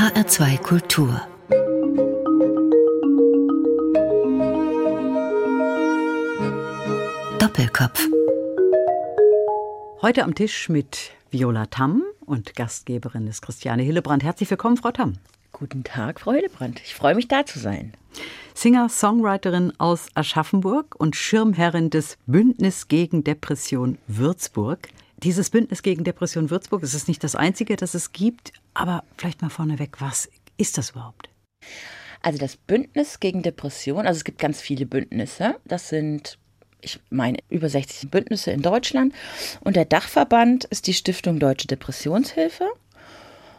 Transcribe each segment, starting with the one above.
HR2 Kultur Doppelkopf Heute am Tisch mit Viola Tamm und Gastgeberin ist Christiane Hillebrand. Herzlich willkommen, Frau Tamm. Guten Tag, Frau Hillebrand. Ich freue mich, da zu sein. Singer-Songwriterin aus Aschaffenburg und Schirmherrin des Bündnis gegen Depression Würzburg. Dieses Bündnis gegen Depression Würzburg ist nicht das einzige, das es gibt, aber vielleicht mal vorneweg, was ist das überhaupt? Also das Bündnis gegen Depression, also es gibt ganz viele Bündnisse, das sind ich meine, über 60 Bündnisse in Deutschland. Und der Dachverband ist die Stiftung Deutsche Depressionshilfe.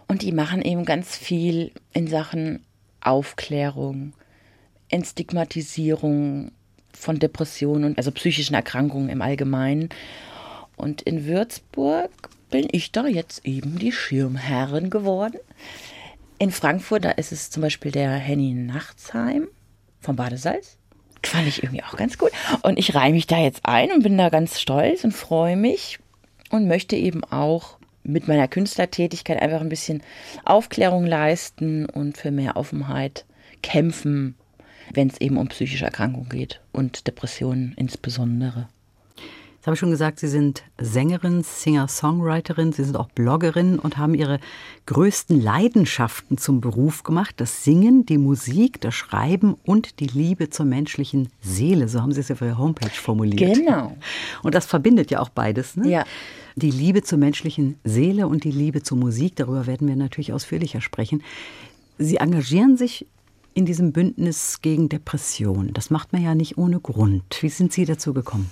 Und die machen eben ganz viel in Sachen Aufklärung, Entstigmatisierung von Depressionen, also psychischen Erkrankungen im Allgemeinen. Und in Würzburg bin ich da jetzt eben die Schirmherrin geworden. In Frankfurt, da ist es zum Beispiel der Henny Nachtsheim vom Badesalz. Fand ich irgendwie auch ganz gut. Und ich reihe mich da jetzt ein und bin da ganz stolz und freue mich und möchte eben auch mit meiner Künstlertätigkeit einfach ein bisschen Aufklärung leisten und für mehr Offenheit kämpfen, wenn es eben um psychische Erkrankungen geht und Depressionen insbesondere. Jetzt habe ich schon gesagt, Sie sind Sängerin, Singer-Songwriterin, Sie sind auch Bloggerin und haben Ihre größten Leidenschaften zum Beruf gemacht. Das Singen, die Musik, das Schreiben und die Liebe zur menschlichen Seele. So haben Sie es auf Ihrer Homepage formuliert. Genau. Und das verbindet ja auch beides. Ne? Ja. Die Liebe zur menschlichen Seele und die Liebe zur Musik, darüber werden wir natürlich ausführlicher sprechen. Sie engagieren sich in diesem Bündnis gegen Depression. Das macht man ja nicht ohne Grund. Wie sind Sie dazu gekommen?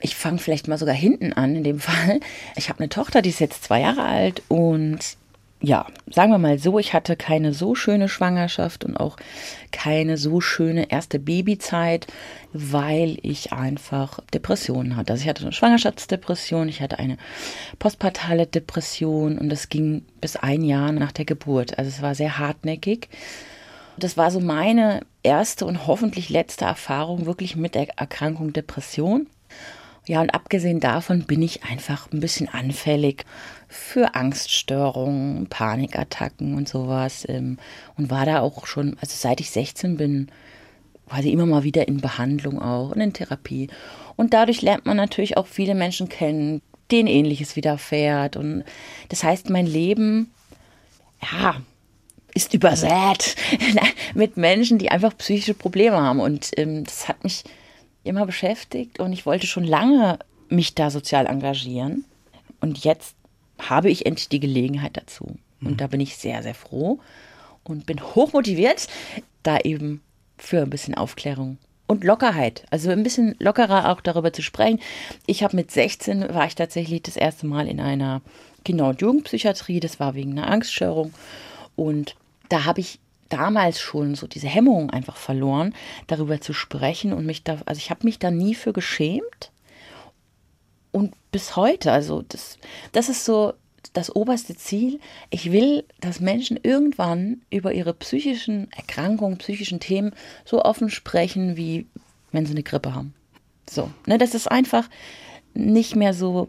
Ich fange vielleicht mal sogar hinten an in dem Fall. Ich habe eine Tochter, die ist jetzt zwei Jahre alt und ja, sagen wir mal so, ich hatte keine so schöne Schwangerschaft und auch keine so schöne erste Babyzeit, weil ich einfach Depressionen hatte. Also ich hatte eine Schwangerschaftsdepression, ich hatte eine postpartale Depression und das ging bis ein Jahr nach der Geburt. Also es war sehr hartnäckig. Das war so meine erste und hoffentlich letzte Erfahrung wirklich mit der Erkrankung Depression. Ja, und abgesehen davon bin ich einfach ein bisschen anfällig für Angststörungen, Panikattacken und sowas. Ähm, und war da auch schon, also seit ich 16 bin, quasi immer mal wieder in Behandlung auch und in Therapie. Und dadurch lernt man natürlich auch viele Menschen kennen, denen ähnliches widerfährt. Und das heißt, mein Leben, ja, ist übersät mit Menschen, die einfach psychische Probleme haben. Und ähm, das hat mich immer beschäftigt und ich wollte schon lange mich da sozial engagieren. Und jetzt habe ich endlich die Gelegenheit dazu. Und mhm. da bin ich sehr, sehr froh und bin hochmotiviert, da eben für ein bisschen Aufklärung und Lockerheit, also ein bisschen lockerer auch darüber zu sprechen. Ich habe mit 16 war ich tatsächlich das erste Mal in einer Kinder- und Jugendpsychiatrie, das war wegen einer Angststörung und da habe ich damals schon so diese Hemmung einfach verloren, darüber zu sprechen und mich da, also ich habe mich da nie für geschämt und bis heute, also das, das ist so das oberste Ziel. Ich will, dass Menschen irgendwann über ihre psychischen Erkrankungen, psychischen Themen so offen sprechen, wie wenn sie eine Grippe haben. So, ne, dass es einfach nicht mehr so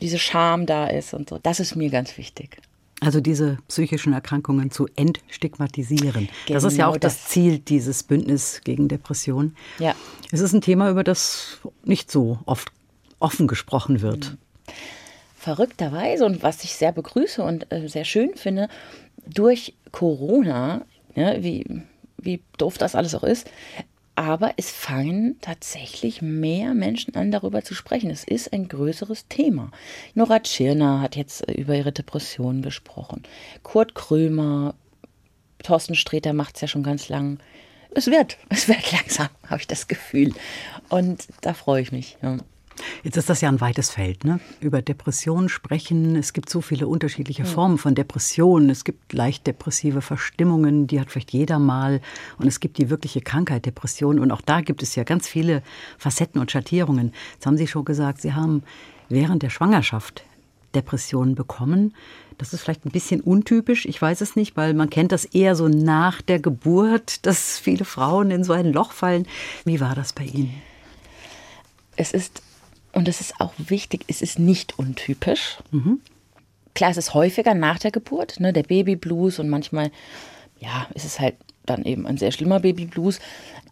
diese Scham da ist und so. Das ist mir ganz wichtig. Also diese psychischen Erkrankungen zu entstigmatisieren. Genau das ist ja auch das, das Ziel dieses Bündnis gegen Depression. Ja. Es ist ein Thema, über das nicht so oft offen gesprochen wird. Mhm. Verrückterweise und was ich sehr begrüße und äh, sehr schön finde, durch Corona, ja, wie, wie doof das alles auch ist, aber es fangen tatsächlich mehr Menschen an, darüber zu sprechen. Es ist ein größeres Thema. Nora Tschirner hat jetzt äh, über ihre Depressionen gesprochen. Kurt Krömer, Thorsten Sträter macht es ja schon ganz lang. Es wird, es wird langsam, habe ich das Gefühl. Und da freue ich mich. Ja. Jetzt ist das ja ein weites Feld, ne? Über Depressionen sprechen. Es gibt so viele unterschiedliche Formen von Depressionen. Es gibt leicht depressive Verstimmungen, die hat vielleicht jeder mal. Und es gibt die wirkliche Krankheit Depression. Und auch da gibt es ja ganz viele Facetten und Schattierungen. Jetzt haben Sie schon gesagt, Sie haben während der Schwangerschaft Depressionen bekommen. Das ist vielleicht ein bisschen untypisch, ich weiß es nicht, weil man kennt das eher so nach der Geburt, dass viele Frauen in so ein Loch fallen. Wie war das bei Ihnen? Es ist und das ist auch wichtig, es ist nicht untypisch. Mhm. Klar, es ist häufiger nach der Geburt, ne, der Babyblues und manchmal, ja, ist es halt dann eben ein sehr schlimmer Babyblues.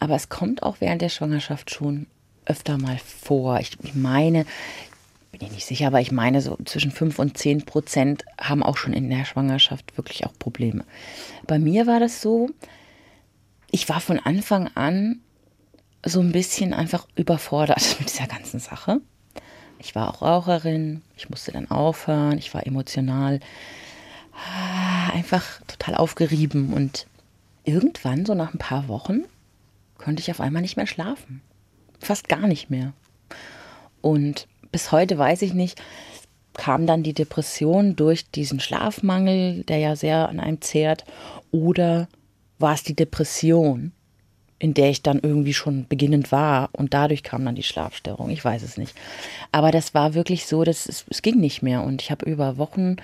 Aber es kommt auch während der Schwangerschaft schon öfter mal vor. Ich, ich meine, bin ich nicht sicher, aber ich meine, so zwischen 5 und 10 Prozent haben auch schon in der Schwangerschaft wirklich auch Probleme. Bei mir war das so, ich war von Anfang an so ein bisschen einfach überfordert mit dieser ganzen Sache. Ich war auch Raucherin, ich musste dann aufhören, ich war emotional ah, einfach total aufgerieben und irgendwann, so nach ein paar Wochen, konnte ich auf einmal nicht mehr schlafen. Fast gar nicht mehr. Und bis heute weiß ich nicht, kam dann die Depression durch diesen Schlafmangel, der ja sehr an einem zehrt, oder war es die Depression? In der ich dann irgendwie schon beginnend war und dadurch kam dann die Schlafstörung. Ich weiß es nicht. Aber das war wirklich so, dass es, es ging nicht mehr und ich habe über Wochen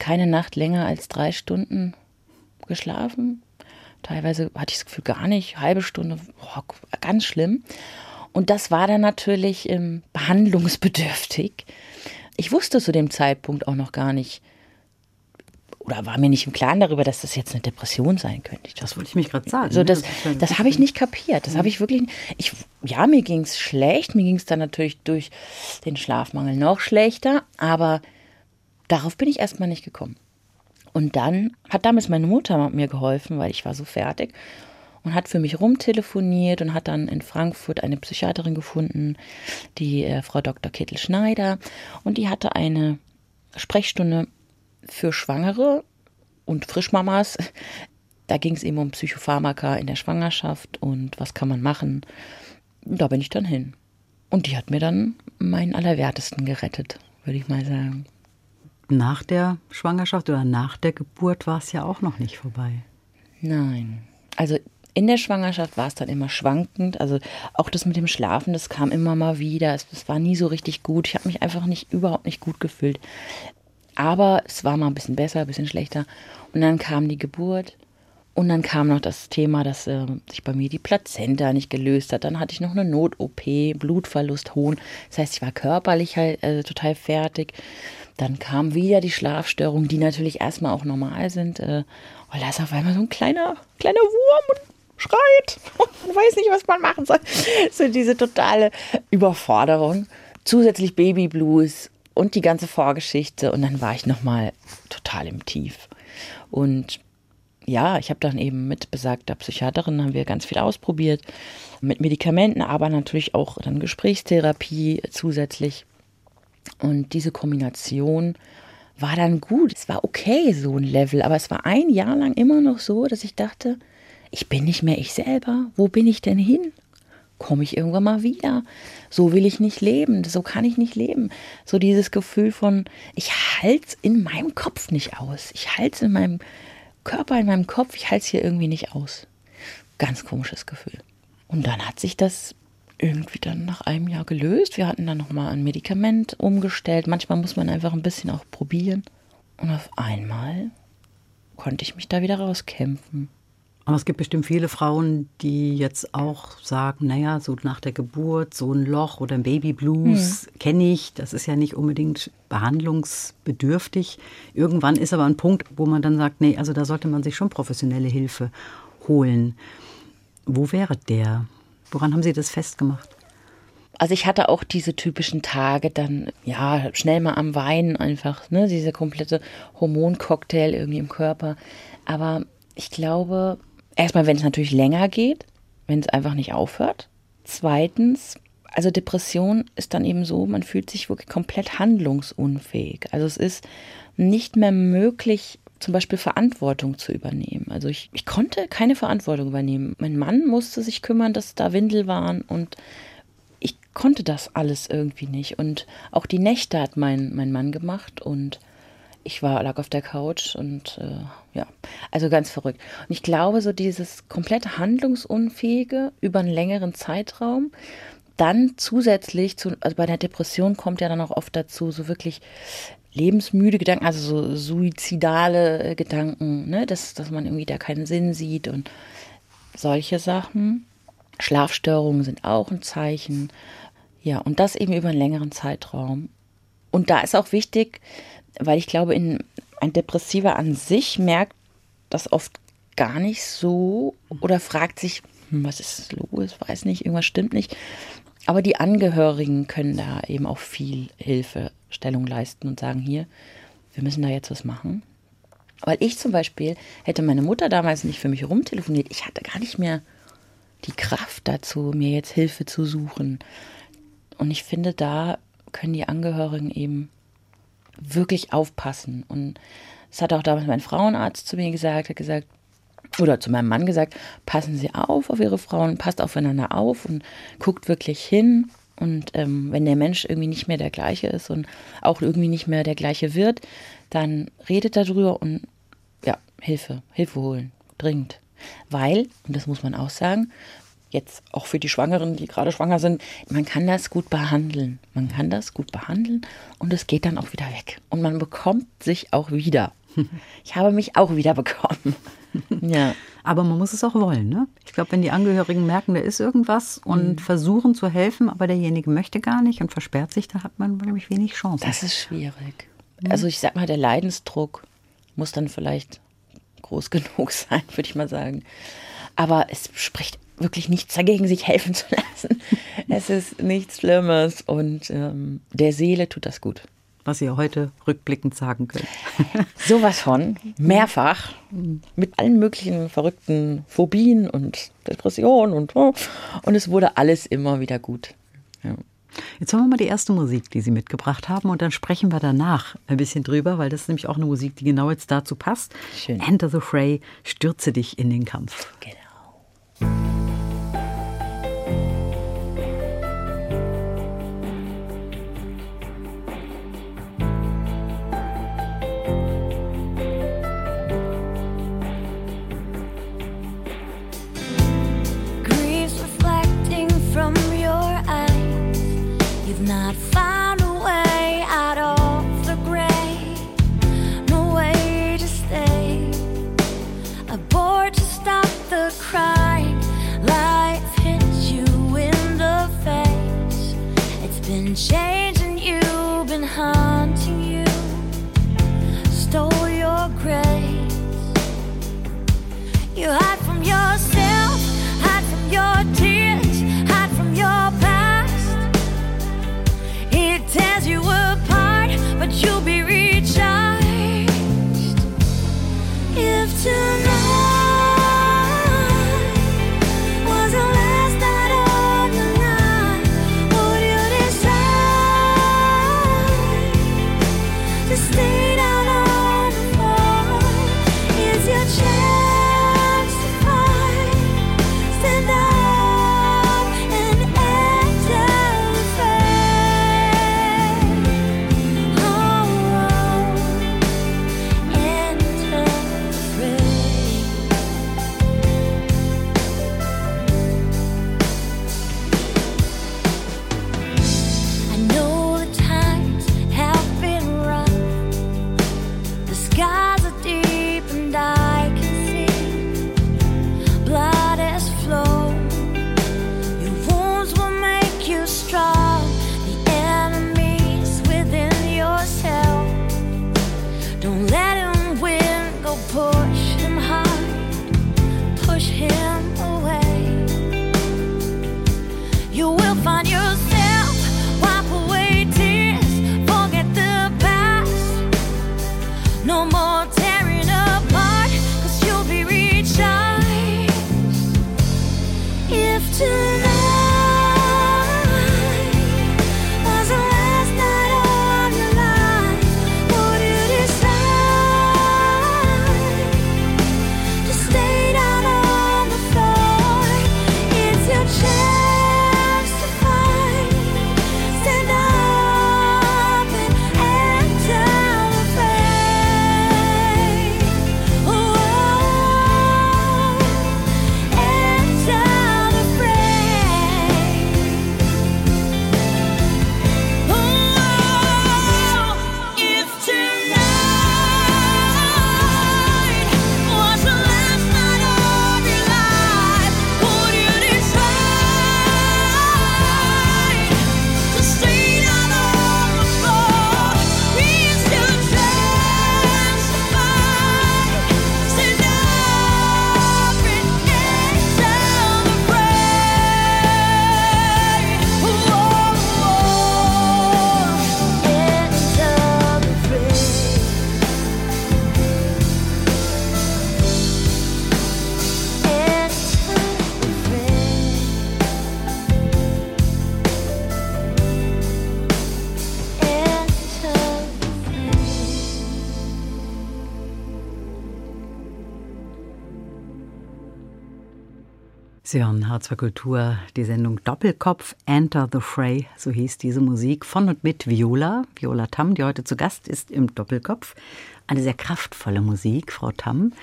keine Nacht länger als drei Stunden geschlafen. Teilweise hatte ich das Gefühl gar nicht, halbe Stunde, boah, ganz schlimm. Und das war dann natürlich ähm, behandlungsbedürftig. Ich wusste zu dem Zeitpunkt auch noch gar nicht, oder war mir nicht im Klaren darüber, dass das jetzt eine Depression sein könnte. Das wollte ich mich gerade sagen. So, das das, das habe ich nicht kapiert. Das habe ich wirklich. Ich, ja, mir ging es schlecht. Mir ging es dann natürlich durch den Schlafmangel noch schlechter. Aber darauf bin ich erstmal nicht gekommen. Und dann hat damals meine Mutter mir geholfen, weil ich war so fertig und hat für mich rumtelefoniert und hat dann in Frankfurt eine Psychiaterin gefunden, die äh, Frau Dr. Kittel Schneider. Und die hatte eine Sprechstunde für Schwangere und Frischmamas. Da ging es eben um Psychopharmaka in der Schwangerschaft und was kann man machen. Da bin ich dann hin. Und die hat mir dann meinen Allerwertesten gerettet, würde ich mal sagen. Nach der Schwangerschaft oder nach der Geburt war es ja auch noch nicht vorbei. Nein. Also in der Schwangerschaft war es dann immer schwankend. Also auch das mit dem Schlafen, das kam immer mal wieder. Es, es war nie so richtig gut. Ich habe mich einfach nicht überhaupt nicht gut gefühlt. Aber es war mal ein bisschen besser, ein bisschen schlechter. Und dann kam die Geburt. Und dann kam noch das Thema, dass äh, sich bei mir die Plazenta nicht gelöst hat. Dann hatte ich noch eine Not-OP, Blutverlust, Hohn. Das heißt, ich war körperlich halt äh, total fertig. Dann kam wieder die Schlafstörungen, die natürlich erstmal auch normal sind. Äh, und da ist auf einmal so ein kleiner, kleiner Wurm und schreit. Und man weiß nicht, was man machen soll. So diese totale Überforderung. Zusätzlich Babyblues und die ganze Vorgeschichte. Und dann war ich nochmal total im Tief. Und ja, ich habe dann eben mit besagter Psychiaterin, haben wir ganz viel ausprobiert, mit Medikamenten, aber natürlich auch dann Gesprächstherapie zusätzlich. Und diese Kombination war dann gut. Es war okay, so ein Level, aber es war ein Jahr lang immer noch so, dass ich dachte, ich bin nicht mehr ich selber. Wo bin ich denn hin? Komme ich irgendwann mal wieder. So will ich nicht leben, so kann ich nicht leben. So dieses Gefühl von, ich halte es in meinem Kopf nicht aus. Ich halte es in meinem Körper, in meinem Kopf, ich halte es hier irgendwie nicht aus. Ganz komisches Gefühl. Und dann hat sich das irgendwie dann nach einem Jahr gelöst. Wir hatten dann nochmal ein Medikament umgestellt. Manchmal muss man einfach ein bisschen auch probieren. Und auf einmal konnte ich mich da wieder rauskämpfen. Aber es gibt bestimmt viele Frauen, die jetzt auch sagen, naja, so nach der Geburt, so ein Loch oder ein Babyblues hm. kenne ich. Das ist ja nicht unbedingt behandlungsbedürftig. Irgendwann ist aber ein Punkt, wo man dann sagt, nee, also da sollte man sich schon professionelle Hilfe holen. Wo wäre der? Woran haben Sie das festgemacht? Also ich hatte auch diese typischen Tage dann, ja, schnell mal am Weinen einfach, ne, dieser komplette Hormoncocktail irgendwie im Körper. Aber ich glaube, Erstmal, wenn es natürlich länger geht, wenn es einfach nicht aufhört. Zweitens, also Depression ist dann eben so, man fühlt sich wirklich komplett handlungsunfähig. Also es ist nicht mehr möglich, zum Beispiel Verantwortung zu übernehmen. Also ich, ich konnte keine Verantwortung übernehmen. Mein Mann musste sich kümmern, dass da Windel waren und ich konnte das alles irgendwie nicht. Und auch die Nächte hat mein, mein Mann gemacht und ich war, lag auf der Couch und äh, ja, also ganz verrückt. Und ich glaube, so dieses komplette Handlungsunfähige über einen längeren Zeitraum, dann zusätzlich zu, also bei der Depression kommt ja dann auch oft dazu, so wirklich lebensmüde Gedanken, also so suizidale Gedanken, ne, dass, dass man irgendwie da keinen Sinn sieht und solche Sachen. Schlafstörungen sind auch ein Zeichen. Ja, und das eben über einen längeren Zeitraum. Und da ist auch wichtig, weil ich glaube, in, ein Depressiver an sich merkt das oft gar nicht so oder fragt sich, hm, was ist los, weiß nicht, irgendwas stimmt nicht. Aber die Angehörigen können da eben auch viel Hilfestellung leisten und sagen, hier, wir müssen da jetzt was machen. Weil ich zum Beispiel hätte meine Mutter damals nicht für mich rumtelefoniert. Ich hatte gar nicht mehr die Kraft dazu, mir jetzt Hilfe zu suchen. Und ich finde, da können die Angehörigen eben wirklich aufpassen. Und das hat auch damals mein Frauenarzt zu mir gesagt, hat gesagt, oder zu meinem Mann gesagt, passen Sie auf auf Ihre Frauen, passt aufeinander auf und guckt wirklich hin. Und ähm, wenn der Mensch irgendwie nicht mehr der gleiche ist und auch irgendwie nicht mehr der gleiche wird, dann redet darüber und ja, Hilfe, Hilfe holen, dringend. Weil, und das muss man auch sagen, jetzt auch für die Schwangeren, die gerade schwanger sind, man kann das gut behandeln. Man kann das gut behandeln und es geht dann auch wieder weg. Und man bekommt sich auch wieder. Ich habe mich auch wieder bekommen. Ja. Aber man muss es auch wollen, ne? Ich glaube, wenn die Angehörigen merken, da ist irgendwas und mhm. versuchen zu helfen, aber derjenige möchte gar nicht und versperrt sich, da hat man nämlich wenig Chance. Das ist schwierig. Mhm. Also ich sag mal, der Leidensdruck muss dann vielleicht groß genug sein, würde ich mal sagen. Aber es spricht wirklich nichts dagegen, sich helfen zu lassen. es ist nichts Schlimmes und ähm, der Seele tut das gut. Was ihr heute rückblickend sagen könnt. Sowas von, mehrfach, mit allen möglichen verrückten Phobien und Depressionen und und es wurde alles immer wieder gut. Ja. Jetzt hören wir mal die erste Musik, die Sie mitgebracht haben, und dann sprechen wir danach ein bisschen drüber, weil das ist nämlich auch eine Musik, die genau jetzt dazu passt. Schön. Enter the Fray, stürze dich in den Kampf. Genau. share. Sie hören H2 Kultur, die Sendung Doppelkopf, Enter the Fray, so hieß diese Musik, von und mit Viola, Viola Tam, die heute zu Gast ist im Doppelkopf. Eine sehr kraftvolle Musik, Frau Tam.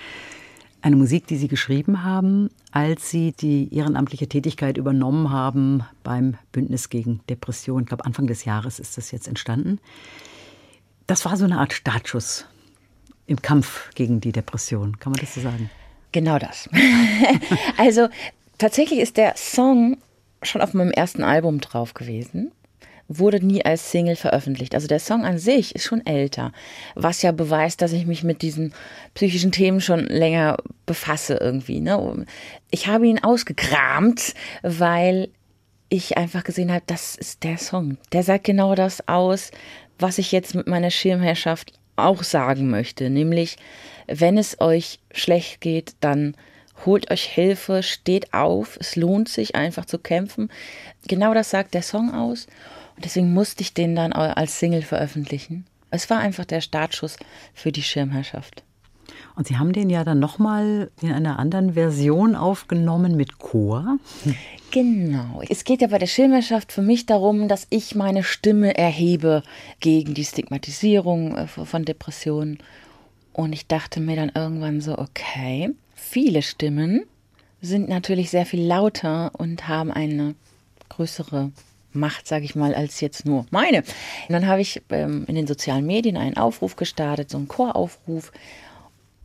Eine Musik, die Sie geschrieben haben, als Sie die ehrenamtliche Tätigkeit übernommen haben beim Bündnis gegen Depression. Ich glaube, Anfang des Jahres ist das jetzt entstanden. Das war so eine Art Startschuss im Kampf gegen die Depression. Kann man das so sagen? Genau das. also Tatsächlich ist der Song schon auf meinem ersten Album drauf gewesen, wurde nie als Single veröffentlicht. Also der Song an sich ist schon älter, was ja beweist, dass ich mich mit diesen psychischen Themen schon länger befasse irgendwie. Ne? Ich habe ihn ausgekramt, weil ich einfach gesehen habe, das ist der Song. Der sagt genau das aus, was ich jetzt mit meiner Schirmherrschaft auch sagen möchte, nämlich wenn es euch schlecht geht, dann holt euch Hilfe, steht auf, es lohnt sich einfach zu kämpfen. Genau das sagt der Song aus und deswegen musste ich den dann als Single veröffentlichen. Es war einfach der Startschuss für die Schirmherrschaft. Und Sie haben den ja dann nochmal in einer anderen Version aufgenommen mit Chor. Genau. Es geht ja bei der Schirmherrschaft für mich darum, dass ich meine Stimme erhebe gegen die Stigmatisierung äh, von Depressionen. Und ich dachte mir dann irgendwann so, okay, viele Stimmen sind natürlich sehr viel lauter und haben eine größere Macht, sage ich mal, als jetzt nur meine. Und dann habe ich ähm, in den sozialen Medien einen Aufruf gestartet, so einen Choraufruf.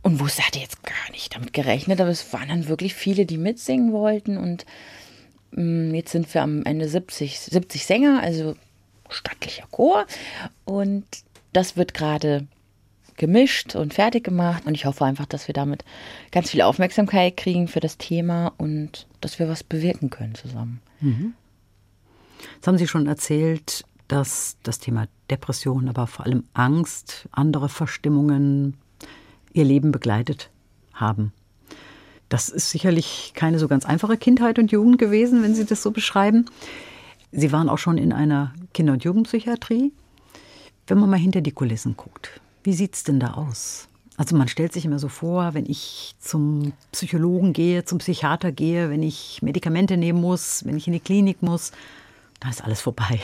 Und wusste, hatte jetzt gar nicht damit gerechnet, aber es waren dann wirklich viele, die mitsingen wollten. Und ähm, jetzt sind wir am Ende 70, 70 Sänger, also stattlicher Chor. Und das wird gerade gemischt und fertig gemacht. Und ich hoffe einfach, dass wir damit ganz viel Aufmerksamkeit kriegen für das Thema und dass wir was bewirken können zusammen. Mhm. Jetzt haben Sie schon erzählt, dass das Thema Depression, aber vor allem Angst, andere Verstimmungen Ihr Leben begleitet haben. Das ist sicherlich keine so ganz einfache Kindheit und Jugend gewesen, wenn Sie das so beschreiben. Sie waren auch schon in einer Kinder- und Jugendpsychiatrie. Wenn man mal hinter die Kulissen guckt, wie sieht es denn da aus? Also man stellt sich immer so vor, wenn ich zum Psychologen gehe, zum Psychiater gehe, wenn ich Medikamente nehmen muss, wenn ich in die Klinik muss, dann ist alles vorbei.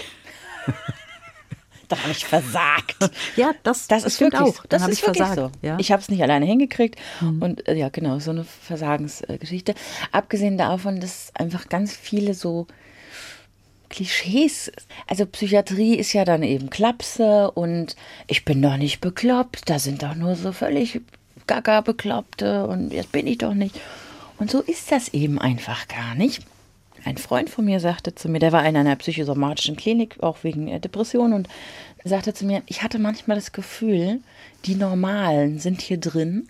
da habe ich versagt. Ja, das, das, das ist wirklich auch. Dann habe ich versagt. So. Ja? Ich habe es nicht alleine hingekriegt mhm. und äh, ja, genau, so eine Versagensgeschichte. Abgesehen davon, dass einfach ganz viele so Klischees. Also Psychiatrie ist ja dann eben Klapse und ich bin doch nicht bekloppt, da sind doch nur so völlig gaga Bekloppte und jetzt bin ich doch nicht. Und so ist das eben einfach gar nicht. Ein Freund von mir sagte zu mir, der war in einer psychosomatischen Klinik, auch wegen äh, Depression, und sagte zu mir, ich hatte manchmal das Gefühl, die Normalen sind hier drin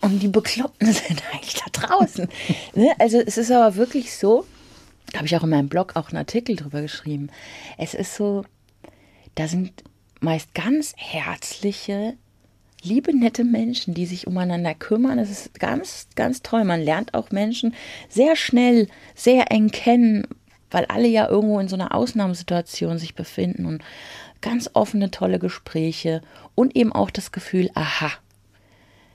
und die Bekloppten sind eigentlich da draußen. Ne? also es ist aber wirklich so, habe ich auch in meinem Blog auch einen Artikel drüber geschrieben. Es ist so, da sind meist ganz herzliche, liebe, nette Menschen, die sich umeinander kümmern. Es ist ganz, ganz toll. Man lernt auch Menschen sehr schnell, sehr eng kennen, weil alle ja irgendwo in so einer Ausnahmesituation sich befinden und ganz offene, tolle Gespräche und eben auch das Gefühl, aha,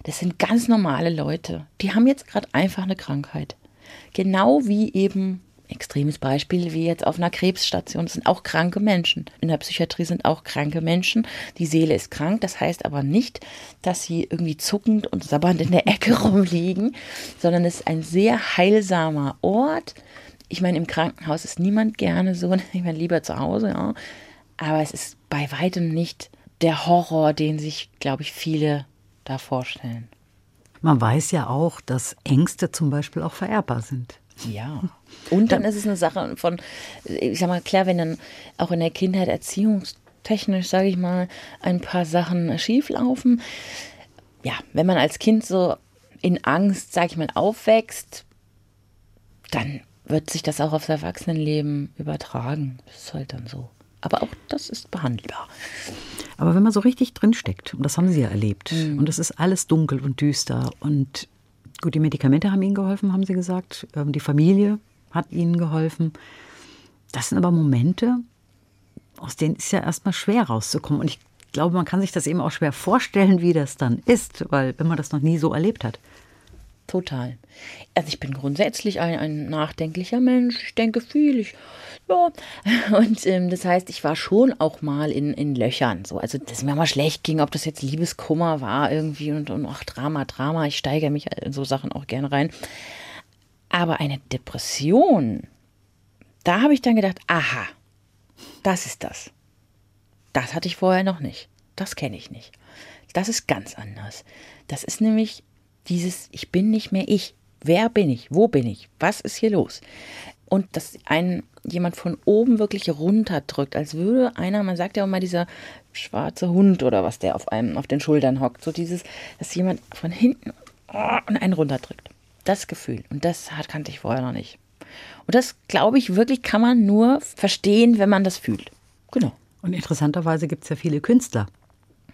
das sind ganz normale Leute. Die haben jetzt gerade einfach eine Krankheit. Genau wie eben extremes Beispiel wie jetzt auf einer Krebsstation. Das sind auch kranke Menschen. In der Psychiatrie sind auch kranke Menschen. Die Seele ist krank. Das heißt aber nicht, dass sie irgendwie zuckend und sabbernd in der Ecke rumliegen, sondern es ist ein sehr heilsamer Ort. Ich meine, im Krankenhaus ist niemand gerne so. Ich meine, lieber zu Hause, ja. Aber es ist bei weitem nicht der Horror, den sich, glaube ich, viele da vorstellen. Man weiß ja auch, dass Ängste zum Beispiel auch vererbbar sind. Ja. Und dann ist es eine Sache von, ich sag mal, klar, wenn dann auch in der Kindheit erziehungstechnisch, sage ich mal, ein paar Sachen schieflaufen. Ja, wenn man als Kind so in Angst, sage ich mal, aufwächst, dann wird sich das auch aufs Erwachsenenleben übertragen. Das ist halt dann so. Aber auch das ist behandelbar. Aber wenn man so richtig drinsteckt, und das haben Sie ja erlebt, mhm. und es ist alles dunkel und düster und Gut, die Medikamente haben Ihnen geholfen, haben Sie gesagt. Ähm, die Familie hat Ihnen geholfen. Das sind aber Momente, aus denen ist ja erstmal schwer rauszukommen. Und ich glaube, man kann sich das eben auch schwer vorstellen, wie das dann ist, weil wenn man das noch nie so erlebt hat. Total. Also ich bin grundsätzlich ein, ein nachdenklicher Mensch. Ich denke viel. Ich, ja. Und ähm, das heißt, ich war schon auch mal in, in Löchern. So. Also, dass mir mal schlecht ging, ob das jetzt Liebeskummer war irgendwie und, und ach, Drama, Drama. Ich steigere mich in so Sachen auch gerne rein. Aber eine Depression, da habe ich dann gedacht, aha, das ist das. Das hatte ich vorher noch nicht. Das kenne ich nicht. Das ist ganz anders. Das ist nämlich dieses, ich bin nicht mehr ich. Wer bin ich? Wo bin ich? Was ist hier los? Und dass einen jemand von oben wirklich runterdrückt, als würde einer, man sagt ja auch mal dieser schwarze Hund oder was, der auf einem auf den Schultern hockt, so dieses, dass jemand von hinten oh, und einen runterdrückt. Das Gefühl. Und das kannte ich vorher noch nicht. Und das, glaube ich, wirklich kann man nur verstehen, wenn man das fühlt. Genau. Und interessanterweise gibt es ja viele Künstler,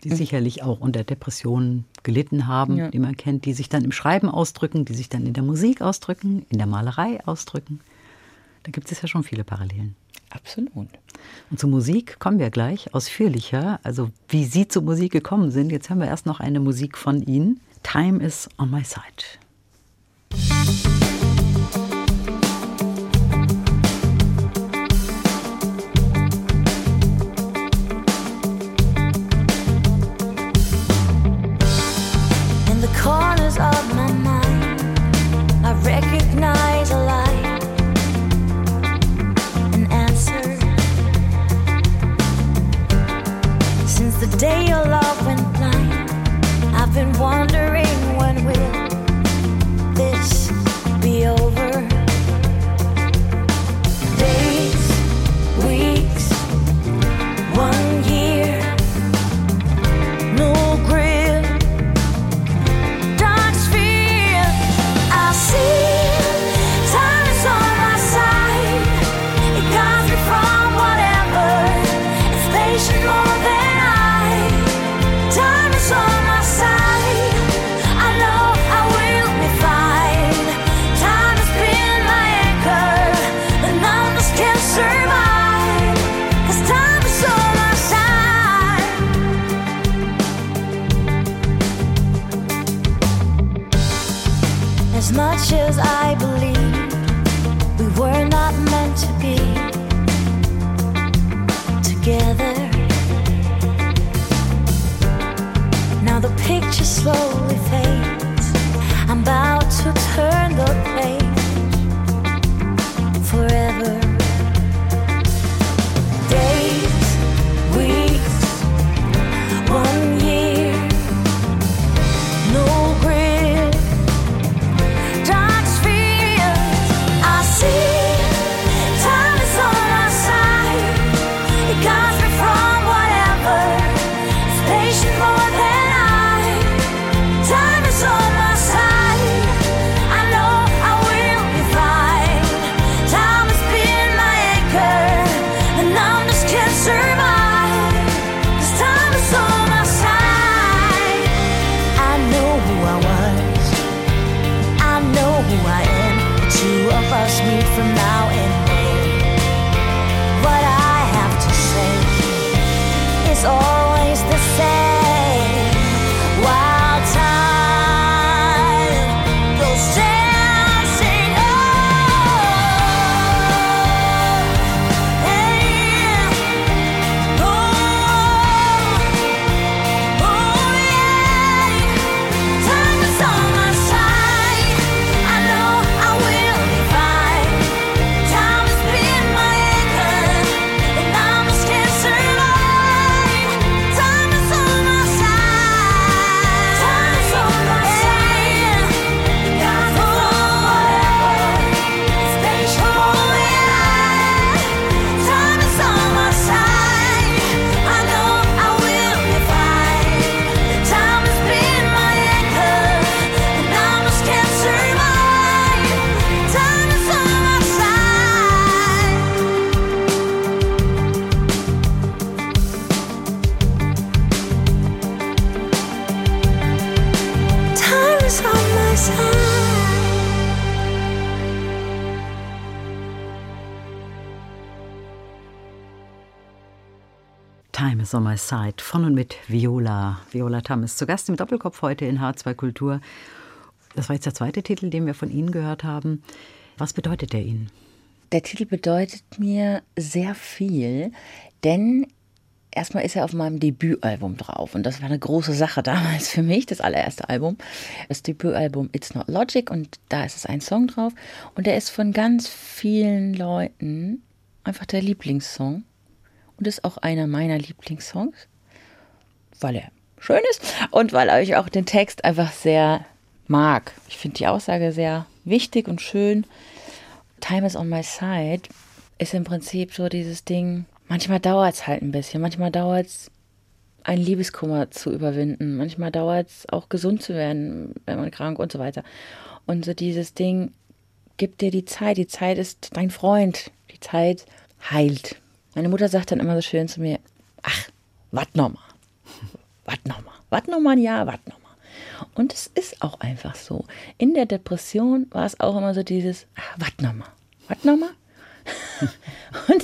die mhm. sicherlich auch unter Depressionen gelitten haben, ja. die man kennt, die sich dann im Schreiben ausdrücken, die sich dann in der Musik ausdrücken, in der Malerei ausdrücken. Da gibt es ja schon viele Parallelen. Absolut. Und zur Musik kommen wir gleich ausführlicher. Also wie Sie zur Musik gekommen sind. Jetzt haben wir erst noch eine Musik von Ihnen. Time is on my side. the day your love went blind. I've been wondering. Is on my side von und mit Viola. Viola Tam ist zu Gast im Doppelkopf heute in H2 Kultur. Das war jetzt der zweite Titel, den wir von Ihnen gehört haben. Was bedeutet der Ihnen? Der Titel bedeutet mir sehr viel, denn erstmal ist er auf meinem Debütalbum drauf und das war eine große Sache damals für mich, das allererste Album. Das Debütalbum It's Not Logic und da ist es ein Song drauf und der ist von ganz vielen Leuten einfach der Lieblingssong und ist auch einer meiner Lieblingssongs, weil er schön ist und weil ich auch den Text einfach sehr mag. Ich finde die Aussage sehr wichtig und schön. Time is on my side ist im Prinzip so dieses Ding, manchmal dauert es halt ein bisschen, manchmal dauert es, einen Liebeskummer zu überwinden, manchmal dauert es auch gesund zu werden, wenn man krank und so weiter. Und so dieses Ding, gib dir die Zeit, die Zeit ist dein Freund, die Zeit heilt. Meine Mutter sagt dann immer so schön zu mir, ach, wart nochmal, wart nochmal, wart nochmal ein Jahr, wart nochmal. Und es ist auch einfach so. In der Depression war es auch immer so dieses, ach, wart nochmal, wart nochmal. und,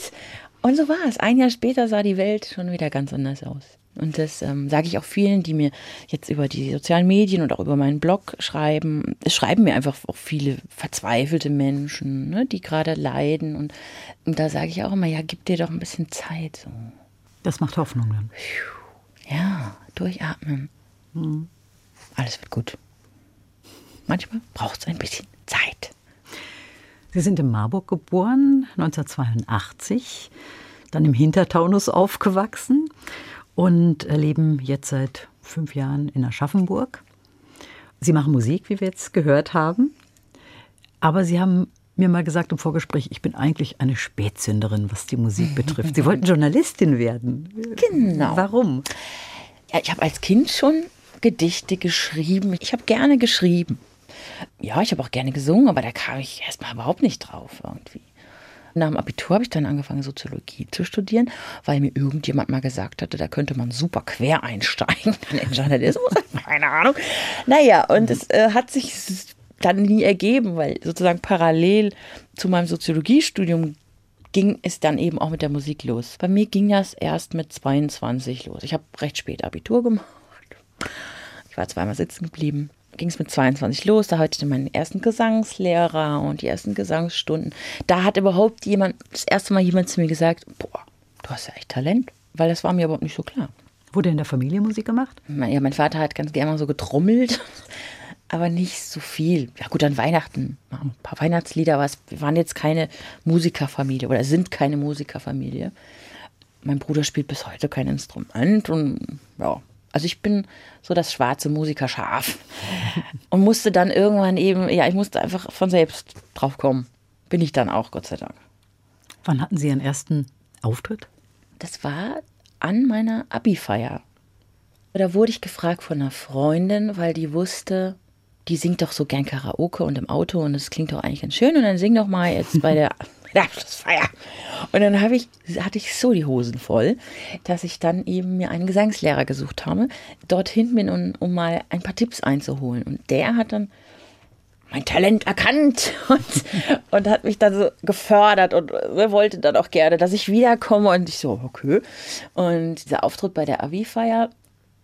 und so war es. Ein Jahr später sah die Welt schon wieder ganz anders aus. Und das ähm, sage ich auch vielen, die mir jetzt über die sozialen Medien und auch über meinen Blog schreiben. Es schreiben mir einfach auch viele verzweifelte Menschen, ne, die gerade leiden. Und, und da sage ich auch immer, ja, gib dir doch ein bisschen Zeit. So. Das macht Hoffnung dann. Ja, durchatmen. Mhm. Alles wird gut. Manchmal braucht es ein bisschen Zeit. Sie sind in Marburg geboren, 1982, dann im Hintertaunus aufgewachsen und leben jetzt seit fünf Jahren in Aschaffenburg. Sie machen Musik, wie wir jetzt gehört haben, aber Sie haben mir mal gesagt im Vorgespräch, ich bin eigentlich eine Spätzünderin, was die Musik betrifft. Sie wollten Journalistin werden. Genau. Warum? Ja, ich habe als Kind schon Gedichte geschrieben. Ich habe gerne geschrieben. Ja, ich habe auch gerne gesungen, aber da kam ich erstmal überhaupt nicht drauf irgendwie. Nach dem Abitur habe ich dann angefangen, Soziologie zu studieren, weil mir irgendjemand mal gesagt hatte, da könnte man super quer einsteigen in Journalismus. Keine Ahnung. Naja, und es äh, hat sich dann nie ergeben, weil sozusagen parallel zu meinem Soziologiestudium ging es dann eben auch mit der Musik los. Bei mir ging das erst mit 22 los. Ich habe recht spät Abitur gemacht. Ich war zweimal sitzen geblieben ging es mit 22 los. Da hatte ich meinen ersten Gesangslehrer und die ersten Gesangsstunden. Da hat überhaupt jemand, das erste Mal jemand zu mir gesagt, boah, du hast ja echt Talent. Weil das war mir überhaupt nicht so klar. Wurde in der Familie Musik gemacht? Ja, mein Vater hat ganz gerne mal so getrommelt, aber nicht so viel. Ja gut, an Weihnachten, ein paar Weihnachtslieder, aber wir waren jetzt keine Musikerfamilie oder sind keine Musikerfamilie. Mein Bruder spielt bis heute kein Instrument und ja, also ich bin so das schwarze Musikerschaf und musste dann irgendwann eben, ja, ich musste einfach von selbst drauf kommen. Bin ich dann auch, Gott sei Dank. Wann hatten Sie Ihren ersten Auftritt? Das war an meiner Abi-Feier. Da wurde ich gefragt von einer Freundin, weil die wusste, die singt doch so gern Karaoke und im Auto und es klingt doch eigentlich ganz schön und dann sing doch mal jetzt bei der Abschlussfeier. Und dann ich, hatte ich so die Hosen voll, dass ich dann eben mir einen Gesangslehrer gesucht habe, dorthin bin, um, um mal ein paar Tipps einzuholen. Und der hat dann mein Talent erkannt und, und hat mich dann so gefördert und wollte dann auch gerne, dass ich wiederkomme. Und ich so, okay. Und dieser Auftritt bei der Abi-Feier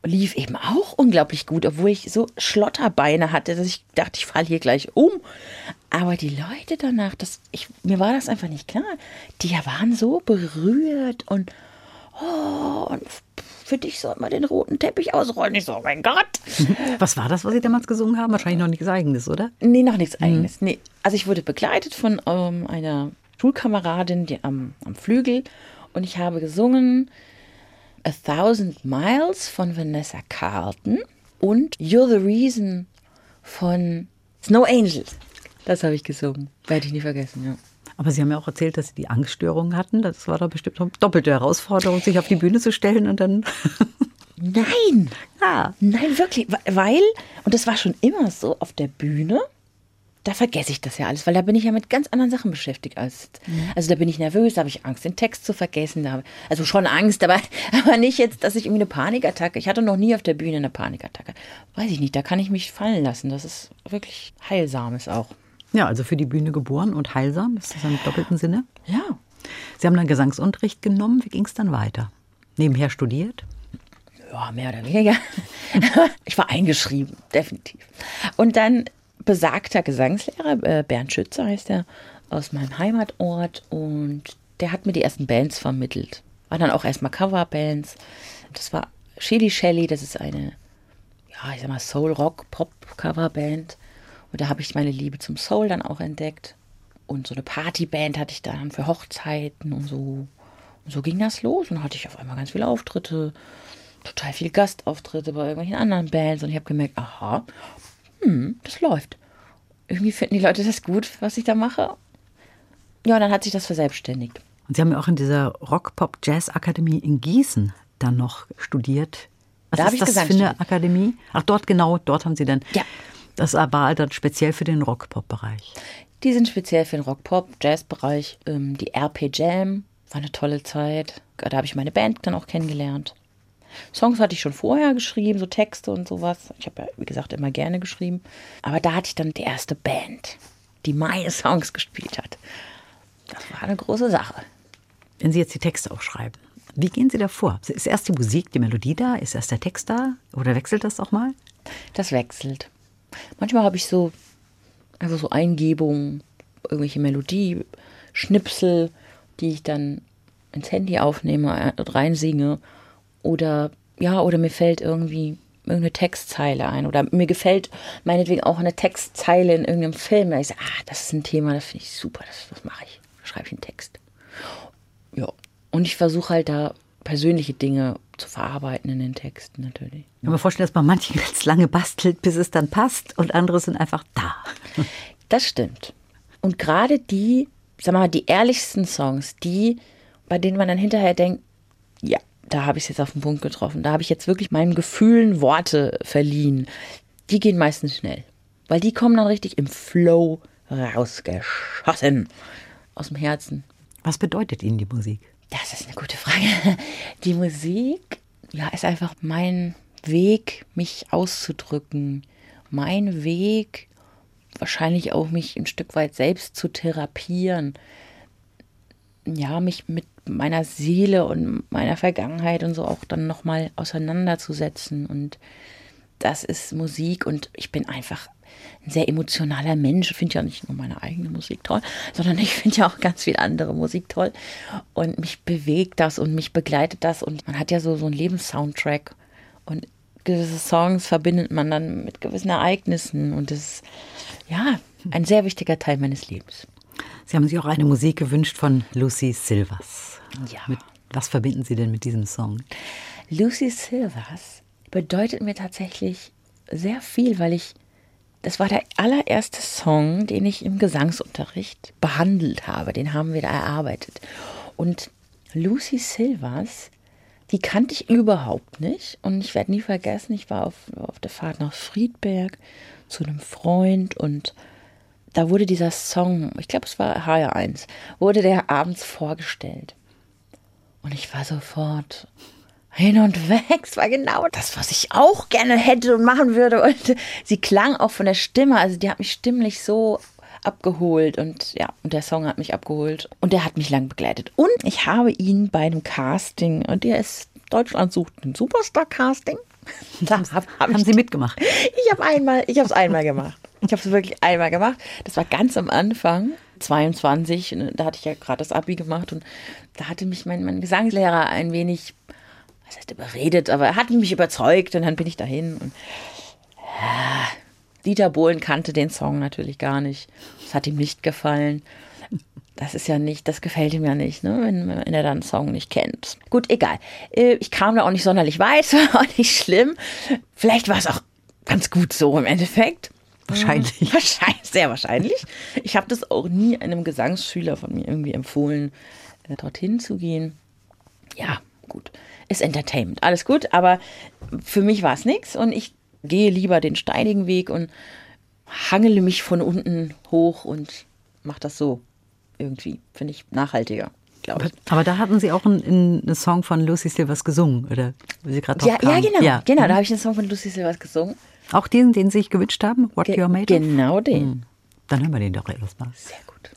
lief eben auch unglaublich gut, obwohl ich so Schlotterbeine hatte, dass ich dachte, ich falle hier gleich um. Aber die Leute danach, das, ich, mir war das einfach nicht klar. Die waren so berührt und, oh, und für dich soll man den roten Teppich ausrollen. Ich so, oh mein Gott. Was war das, was Sie damals gesungen haben? Wahrscheinlich noch nichts Eigenes, oder? Nee, noch nichts mhm. Eigenes. Mhm. Nee. Also ich wurde begleitet von ähm, einer Schulkameradin die am, am Flügel und ich habe gesungen A Thousand Miles von Vanessa Carlton und You're the Reason von Snow Angels. Das habe ich gesungen. Werde ich nie vergessen, ja. Aber Sie haben ja auch erzählt, dass Sie die Angststörungen hatten. Das war doch bestimmt eine doppelte Herausforderung, sich auf die Bühne zu stellen und dann. Nein! Ja. Nein, wirklich. Weil, und das war schon immer so auf der Bühne, da vergesse ich das ja alles, weil da bin ich ja mit ganz anderen Sachen beschäftigt. Als, mhm. Also da bin ich nervös, da habe ich Angst, den Text zu vergessen. Da, also schon Angst, aber, aber nicht jetzt, dass ich irgendwie eine Panikattacke. Ich hatte noch nie auf der Bühne eine Panikattacke. Weiß ich nicht, da kann ich mich fallen lassen. Das ist wirklich heilsames auch. Ja, also für die Bühne geboren und heilsam, ist das im doppelten Sinne? Ja. Sie haben dann Gesangsunterricht genommen. Wie ging es dann weiter? Nebenher studiert? Ja, mehr oder weniger. ich war eingeschrieben, definitiv. Und dann besagter Gesangslehrer, äh, Bernd Schütze heißt er, aus meinem Heimatort und der hat mir die ersten Bands vermittelt. War dann auch erstmal Coverbands. Das war Shelly Shelly, das ist eine, ja, ich sag mal, Soul-Rock-Pop-Coverband. Und da habe ich meine Liebe zum Soul dann auch entdeckt. Und so eine Partyband hatte ich dann für Hochzeiten und so. Und so ging das los. Und dann hatte ich auf einmal ganz viele Auftritte, total viele Gastauftritte bei irgendwelchen anderen Bands. Und ich habe gemerkt, aha, hm, das läuft. Irgendwie finden die Leute das gut, was ich da mache. Ja, und dann hat sich das verselbstständigt. Und Sie haben ja auch in dieser Rock-Pop-Jazz-Akademie in Gießen dann noch studiert. Was Da ist ich das für Gesang eine Akademie? Ach, dort genau, dort haben Sie dann. Ja. Das war dann speziell für den Rock-Pop-Bereich. Die sind speziell für den Rock-Pop-Jazz-Bereich. Ähm, die RP Jam war eine tolle Zeit. Da habe ich meine Band dann auch kennengelernt. Songs hatte ich schon vorher geschrieben, so Texte und sowas. Ich habe ja, wie gesagt, immer gerne geschrieben. Aber da hatte ich dann die erste Band, die meine Songs gespielt hat. Das war eine große Sache. Wenn Sie jetzt die Texte auch schreiben, wie gehen Sie da vor? Ist erst die Musik, die Melodie da? Ist erst der Text da? Oder wechselt das auch mal? Das wechselt. Manchmal habe ich so einfach so Eingebungen, irgendwelche Melodie, Schnipsel, die ich dann ins Handy aufnehme und reinsinge. Oder ja, oder mir fällt irgendwie irgendeine Textzeile ein. Oder mir gefällt meinetwegen auch eine Textzeile in irgendeinem Film. Da ich sage, ah, das ist ein Thema, das finde ich super, das, das mache ich. Da schreibe ich einen Text. Ja. Und ich versuche halt da persönliche Dinge zu verarbeiten in den Texten natürlich. Ich kann mir vorstellen, dass man manche ganz lange bastelt, bis es dann passt und andere sind einfach da. Das stimmt. Und gerade die, sag mal, die ehrlichsten Songs, die, bei denen man dann hinterher denkt, ja, da habe ich es jetzt auf den Punkt getroffen, da habe ich jetzt wirklich meinen Gefühlen Worte verliehen, die gehen meistens schnell. Weil die kommen dann richtig im Flow rausgeschossen. Aus dem Herzen. Was bedeutet Ihnen die Musik? Das ist eine gute Frage. Die Musik, ja, ist einfach mein Weg, mich auszudrücken. Mein Weg, wahrscheinlich auch mich ein Stück weit selbst zu therapieren. Ja, mich mit meiner Seele und meiner Vergangenheit und so auch dann nochmal auseinanderzusetzen. Und das ist Musik und ich bin einfach ein sehr emotionaler Mensch. Ich finde ja nicht nur meine eigene Musik toll, sondern ich finde ja auch ganz viel andere Musik toll. Und mich bewegt das und mich begleitet das. Und man hat ja so, so einen Lebenssoundtrack. Und gewisse Songs verbindet man dann mit gewissen Ereignissen. Und das ist, ja, ein sehr wichtiger Teil meines Lebens. Sie haben sich auch eine Musik gewünscht von Lucy Silvers. Ja. Mit, was verbinden Sie denn mit diesem Song? Lucy Silvers bedeutet mir tatsächlich sehr viel, weil ich, das war der allererste Song, den ich im Gesangsunterricht behandelt habe. Den haben wir da erarbeitet. Und Lucy Silvers, die kannte ich überhaupt nicht. Und ich werde nie vergessen, ich war auf, auf der Fahrt nach Friedberg zu einem Freund und da wurde dieser Song, ich glaube, es war HR1, wurde der abends vorgestellt. Und ich war sofort hin und weg. Es war genau das, was ich auch gerne hätte und machen würde. Und sie klang auch von der Stimme, also die hat mich stimmlich so abgeholt und ja, und der Song hat mich abgeholt und der hat mich lang begleitet. Und ich habe ihn bei einem Casting, und der ist Deutschland sucht ein Superstar-Casting. Da hab, hab Haben Sie mitgemacht? ich habe einmal, ich habe es einmal gemacht. Ich habe es wirklich einmal gemacht. Das war ganz am Anfang, 22. und Da hatte ich ja gerade das Abi gemacht und da hatte mich mein, mein Gesangslehrer ein wenig, was heißt überredet, aber er hat mich überzeugt und dann bin ich dahin und ja, Dieter Bohlen kannte den Song natürlich gar nicht. Das hat ihm nicht gefallen. Das ist ja nicht, das gefällt ihm ja nicht, ne? wenn, wenn er dann einen Song nicht kennt. Gut, egal. Äh, Ich kam da auch nicht sonderlich weit, war auch nicht schlimm. Vielleicht war es auch ganz gut so im Endeffekt. Wahrscheinlich. Wahrscheinlich, sehr wahrscheinlich. Ich habe das auch nie einem Gesangsschüler von mir irgendwie empfohlen, äh, dorthin zu gehen. Ja, gut. Ist Entertainment, alles gut, aber für mich war es nichts und ich gehe lieber den steinigen Weg und hangele mich von unten hoch und mache das so irgendwie. Finde ich nachhaltiger, glaube ich. Aber da hatten Sie auch einen, einen Song von Lucy Silvers gesungen, oder? Wie Sie gerade Ja, drauf ja, genau. Genau, da habe ich den Song von Lucy Silvers gesungen. Auch den, den Sie sich gewünscht haben? What Ge- You're Made of? Genau den. Hm. Dann hören wir den doch erstmal. Sehr gut.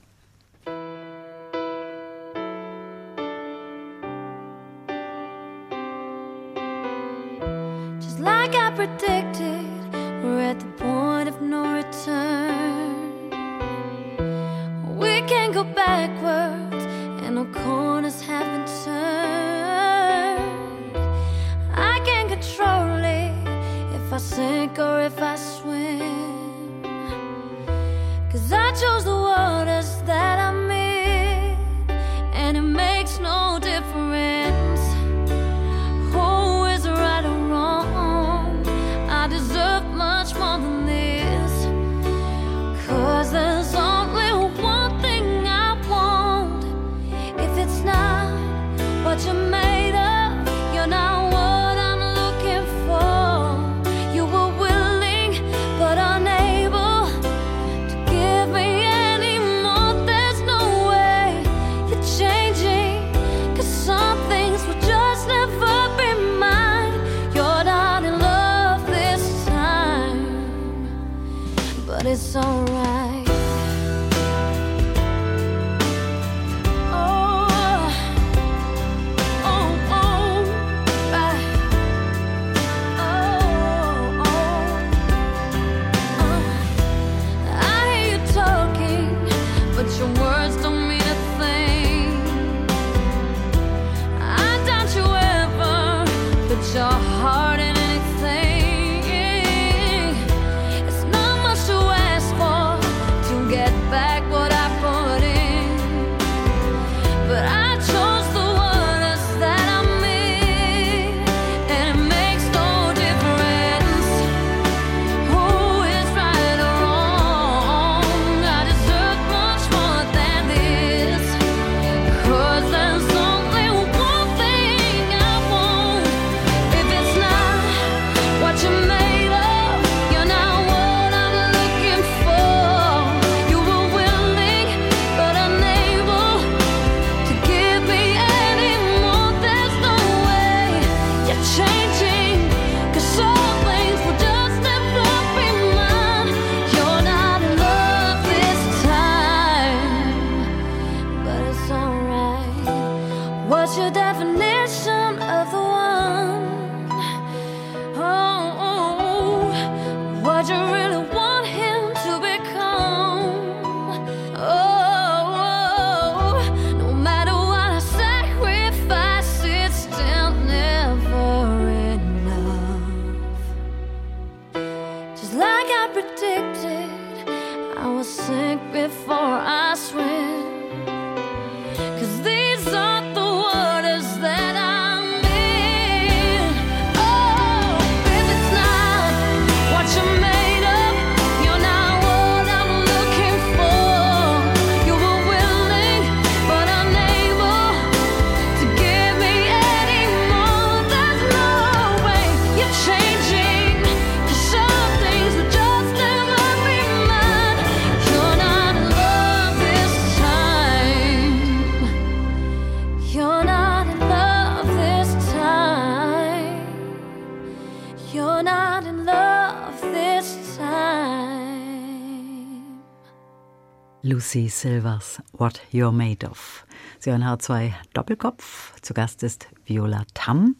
Lucy Silvers, What You're Made of. Sie hören H2 Doppelkopf. Zu Gast ist Viola Tamm,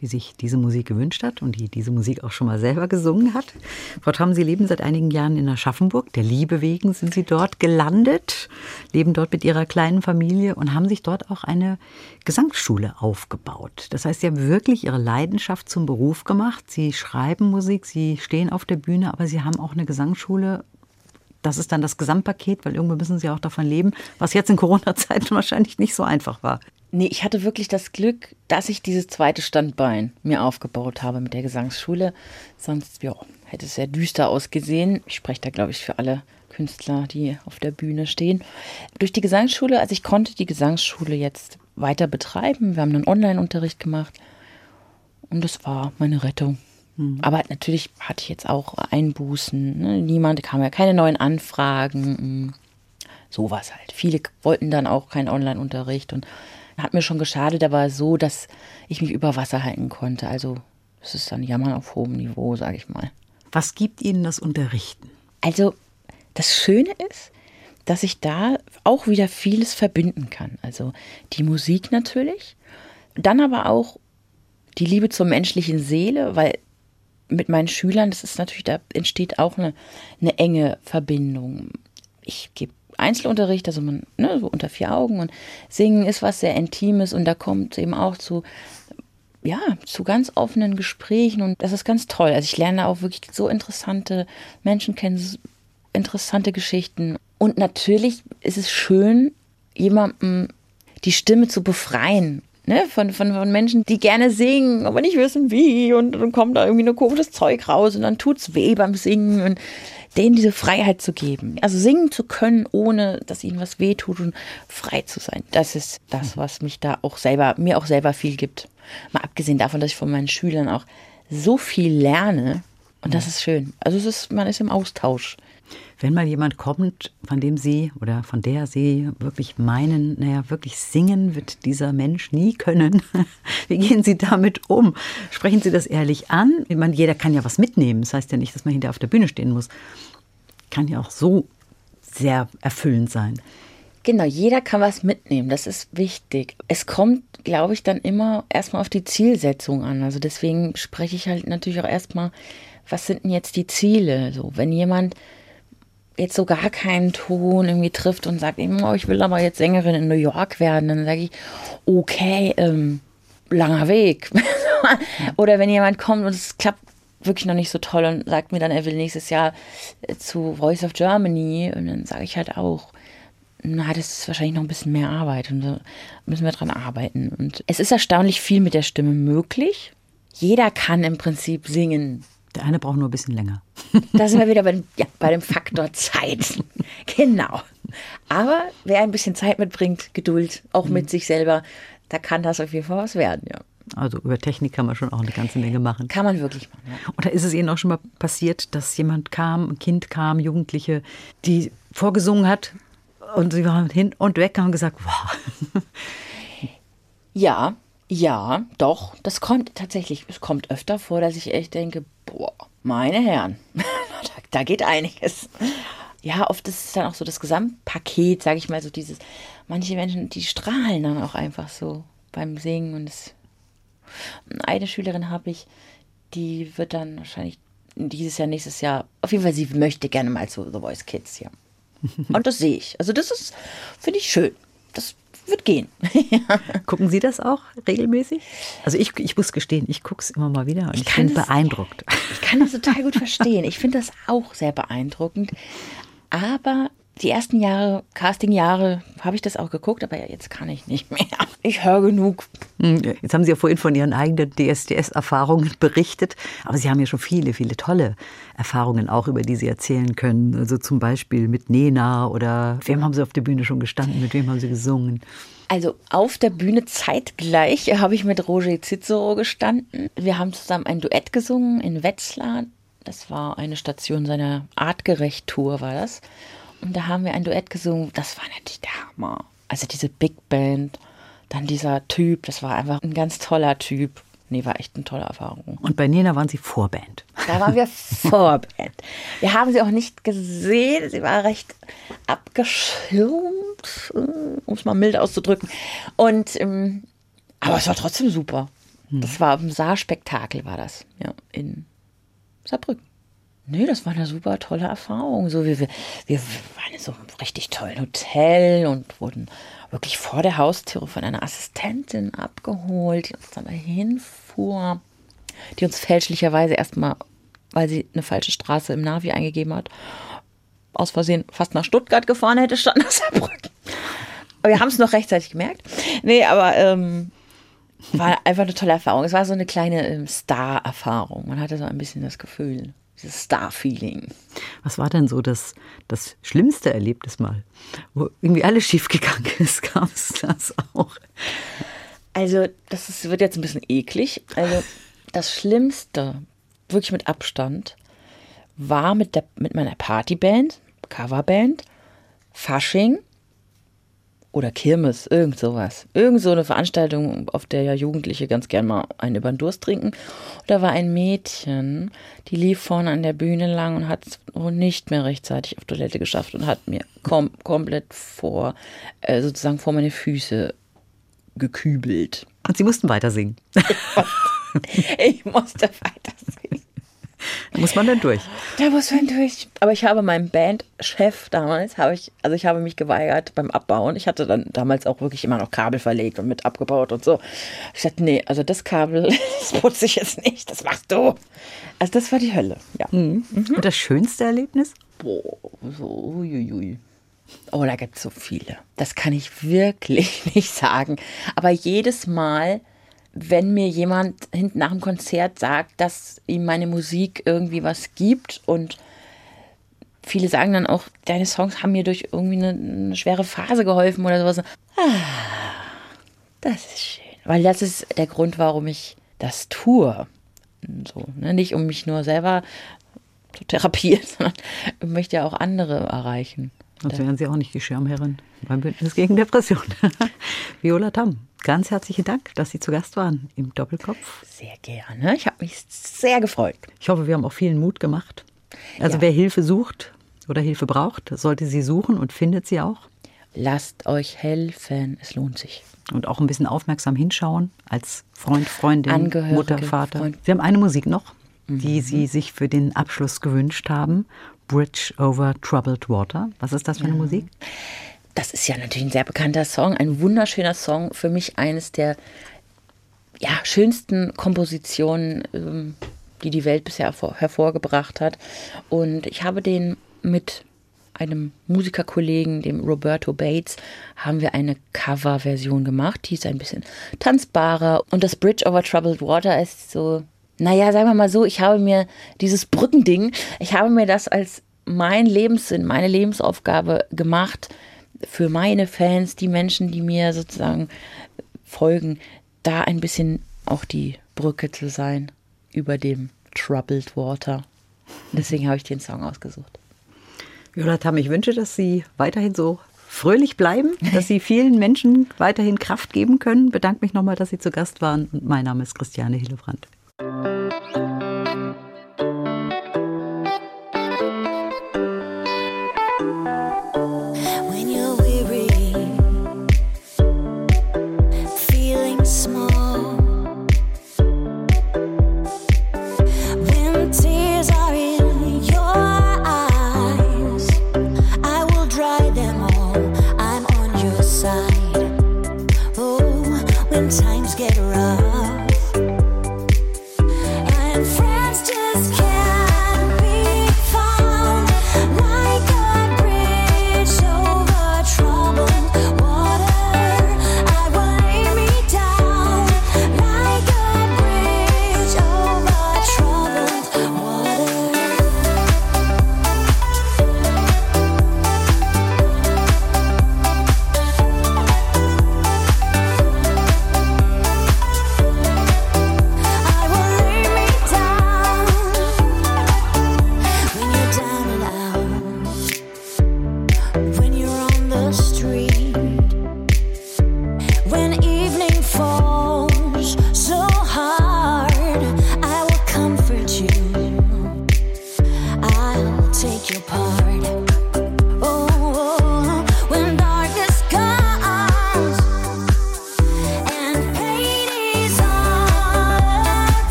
die sich diese Musik gewünscht hat und die diese Musik auch schon mal selber gesungen hat. Frau Tamm, Sie leben seit einigen Jahren in Aschaffenburg. Der Liebe wegen sind Sie dort gelandet, leben dort mit Ihrer kleinen Familie und haben sich dort auch eine Gesangsschule aufgebaut. Das heißt, Sie haben wirklich Ihre Leidenschaft zum Beruf gemacht. Sie schreiben Musik, Sie stehen auf der Bühne, aber Sie haben auch eine Gesangsschule das ist dann das Gesamtpaket, weil irgendwo müssen sie auch davon leben, was jetzt in Corona-Zeiten wahrscheinlich nicht so einfach war. Nee, ich hatte wirklich das Glück, dass ich dieses zweite Standbein mir aufgebaut habe mit der Gesangsschule. Sonst ja, hätte es sehr düster ausgesehen. Ich spreche da, glaube ich, für alle Künstler, die auf der Bühne stehen. Durch die Gesangsschule, also ich konnte die Gesangsschule jetzt weiter betreiben. Wir haben einen Online-Unterricht gemacht und das war meine Rettung. Aber natürlich hatte ich jetzt auch Einbußen. Ne? Niemand kam ja keine neuen Anfragen. Sowas halt. Viele wollten dann auch keinen Online-Unterricht und hat mir schon geschadet, aber so, dass ich mich über Wasser halten konnte. Also es ist dann Jammern auf hohem Niveau, sage ich mal. Was gibt Ihnen das Unterrichten? Also das Schöne ist, dass ich da auch wieder vieles verbinden kann. Also die Musik natürlich, dann aber auch die Liebe zur menschlichen Seele, weil mit meinen Schülern, das ist natürlich, da entsteht auch eine, eine enge Verbindung. Ich gebe Einzelunterricht, also man, ne, so unter vier Augen und singen ist was sehr Intimes und da kommt eben auch zu ja, zu ganz offenen Gesprächen und das ist ganz toll. Also ich lerne auch wirklich so interessante Menschen kennen, interessante Geschichten. Und natürlich ist es schön, jemandem die Stimme zu befreien. Ne? Von, von, von Menschen, die gerne singen, aber nicht wissen wie. Und dann kommt da irgendwie nur komisches Zeug raus und dann tut's weh beim Singen. Und denen diese Freiheit zu geben. Also singen zu können, ohne dass ihnen was wehtut und frei zu sein. Das ist das, was mich da auch selber, mir auch selber viel gibt. Mal abgesehen davon, dass ich von meinen Schülern auch so viel lerne. Und das ist schön. Also es ist, man ist im Austausch. Wenn mal jemand kommt, von dem Sie oder von der Sie wirklich meinen, naja, wirklich singen wird dieser Mensch nie können, wie gehen Sie damit um? Sprechen Sie das ehrlich an? Ich meine, jeder kann ja was mitnehmen. Das heißt ja nicht, dass man hinter auf der Bühne stehen muss. Kann ja auch so sehr erfüllend sein. Genau, jeder kann was mitnehmen, das ist wichtig. Es kommt, glaube ich, dann immer erstmal auf die Zielsetzung an. Also deswegen spreche ich halt natürlich auch erstmal, was sind denn jetzt die Ziele? So, wenn jemand jetzt so gar keinen Ton irgendwie trifft und sagt, oh, ich will aber jetzt Sängerin in New York werden, dann sage ich, okay, ähm, langer Weg. Oder wenn jemand kommt und es klappt wirklich noch nicht so toll und sagt mir dann, er will nächstes Jahr äh, zu Voice of Germany und dann sage ich halt auch, na, das ist wahrscheinlich noch ein bisschen mehr Arbeit und da müssen wir dran arbeiten. Und es ist erstaunlich viel mit der Stimme möglich. Jeder kann im Prinzip singen. Der eine braucht nur ein bisschen länger. Da sind wir wieder bei dem, ja, bei dem Faktor Zeit. genau. Aber wer ein bisschen Zeit mitbringt, Geduld, auch mit sich selber, da kann das auf jeden Fall was werden, ja. Also über Technik kann man schon auch eine ganze Menge machen. Kann man wirklich machen. Ja. Oder ist es Ihnen auch schon mal passiert, dass jemand kam, ein Kind kam, Jugendliche, die vorgesungen hat und sie waren hin und weg und haben gesagt, wow. Ja, ja, doch. Das kommt tatsächlich, es kommt öfter vor, dass ich echt denke, boah, meine Herren, da, da geht einiges. Ja, oft ist es dann auch so das Gesamtpaket, sage ich mal, so dieses, manche Menschen, die strahlen dann auch einfach so beim Singen und es, eine Schülerin habe ich, die wird dann wahrscheinlich dieses Jahr, nächstes Jahr, auf jeden Fall, sie möchte gerne mal zu The Voice Kids, ja. Und das sehe ich. Also das ist, finde ich schön. Das wird gehen. Gucken Sie das auch regelmäßig? Also ich, ich muss gestehen, ich gucke es immer mal wieder und ich, kann bin das- beeindruckt. Ich kann das total gut verstehen. Ich finde das auch sehr beeindruckend. Aber die ersten Jahre, Casting-Jahre, habe ich das auch geguckt, aber jetzt kann ich nicht mehr. Ich höre genug. Hm, Jetzt haben Sie ja vorhin von Ihren eigenen DSDS-Erfahrungen berichtet, aber Sie haben ja schon viele, viele tolle Erfahrungen auch, über die Sie erzählen können. Also zum Beispiel mit Nena oder wem haben Sie auf der Bühne schon gestanden, mit wem haben Sie gesungen? Also auf der Bühne zeitgleich habe ich mit Roger Cicero gestanden. Wir haben zusammen ein Duett gesungen in Wetzlar. Das war eine Station seiner Artgerecht-Tour, war das. Und da haben wir ein Duett gesungen. Das war natürlich der Hammer. Also diese Big Band, dann dieser Typ, das war einfach ein ganz toller Typ. Nee, war echt eine tolle Erfahrung. Und bei Nena waren Sie Vorband. Da waren wir Vorband. Wir haben sie auch nicht gesehen. Sie war recht abgeschirmt, äh, um es mal mild auszudrücken. Und ähm, aber es war trotzdem super. Das war im Saarspektakel war das, ja, in Saarbrücken. Nee, das war eine super tolle Erfahrung. So, wir, wir, wir waren in so einem richtig tollen Hotel und wurden wirklich vor der Haustüre von einer Assistentin abgeholt, die uns dann dahin fuhr, die uns fälschlicherweise erstmal, weil sie eine falsche Straße im Navi eingegeben hat, aus Versehen fast nach Stuttgart gefahren hätte, statt nach Saarbrücken. Aber wir haben es noch rechtzeitig gemerkt. Nee, aber ähm, war einfach eine tolle Erfahrung. Es war so eine kleine ähm, Star-Erfahrung. Man hatte so ein bisschen das Gefühl, Star-Feeling. Was war denn so das, das schlimmste Erlebnis mal, wo irgendwie alles schiefgegangen ist? Gab es das auch? Also, das ist, wird jetzt ein bisschen eklig. Also, das Schlimmste, wirklich mit Abstand, war mit, der, mit meiner Partyband, Coverband, Fasching oder Kirmes, irgend sowas. Irgend so eine Veranstaltung, auf der ja Jugendliche ganz gern mal einen über den Durst trinken. Und da war ein Mädchen, die lief vorne an der Bühne lang und hat es nicht mehr rechtzeitig auf Toilette geschafft und hat mir kom komplett vor, äh, sozusagen vor meine Füße gekübelt. Und Sie mussten weiter singen. Ich musste weiter singen. Da muss man dann durch. Da muss man durch. Aber ich habe meinem Bandchef damals, habe ich, also ich habe mich geweigert beim Abbauen. Ich hatte dann damals auch wirklich immer noch Kabel verlegt und mit abgebaut und so. Ich sagte, nee, also das Kabel, das putze ich jetzt nicht, das machst du. Also das war die Hölle, ja. Und das schönste Erlebnis? Boah, so, uiuiui. Oh, da gibt es so viele. Das kann ich wirklich nicht sagen. Aber jedes Mal, wenn mir jemand hinten nach dem Konzert sagt, dass ihm meine Musik irgendwie was gibt und viele sagen dann auch, deine Songs haben mir durch irgendwie eine, eine schwere Phase geholfen oder sowas. Ah, das ist schön. Weil das ist der Grund, warum ich das tue. So, ne? Nicht um mich nur selber zu therapieren, sondern ich möchte ja auch andere erreichen. Sonst wären Sie auch nicht die Schirmherrin beim Bündnis gegen Depression. Viola Tam, ganz herzlichen Dank, dass Sie zu Gast waren im Doppelkopf. Sehr gerne. Ich habe mich sehr gefreut. Ich hoffe, wir haben auch vielen Mut gemacht. Also Ja. wer Hilfe sucht oder Hilfe braucht, sollte sie suchen und findet sie auch. Lasst euch helfen. Es lohnt sich. Und auch ein bisschen aufmerksam hinschauen als Freund, Freundin, Angehörige, Mutter, Vater. Freund. Sie haben eine Musik noch, die Sie sich für den Abschluss gewünscht haben. Bridge over Troubled Water. Was ist das für eine Musik? Das ist ja natürlich ein sehr bekannter Song, ein wunderschöner Song. Für mich eines der ja, schönsten Kompositionen, ähm, die die Welt bisher hervor- hervorgebracht hat. Und ich habe den mit einem Musikerkollegen, dem Roberto Bates, haben wir eine Coverversion gemacht. Die ist ein bisschen tanzbarer. Und das Bridge over Troubled Water ist so, naja, sagen wir mal so, ich habe mir dieses Brückending, ich habe mir das als mein Lebenssinn, meine Lebensaufgabe gemacht, für meine Fans, die Menschen, die mir sozusagen folgen, da ein bisschen auch die Brücke zu sein über dem Troubled Water. Deswegen habe ich den Song ausgesucht. Tam, ich wünsche, dass Sie weiterhin so fröhlich bleiben, dass Sie vielen Menschen weiterhin Kraft geben können. Bedanke mich nochmal, dass Sie zu Gast waren. Und mein Name ist Christiane Hillebrand.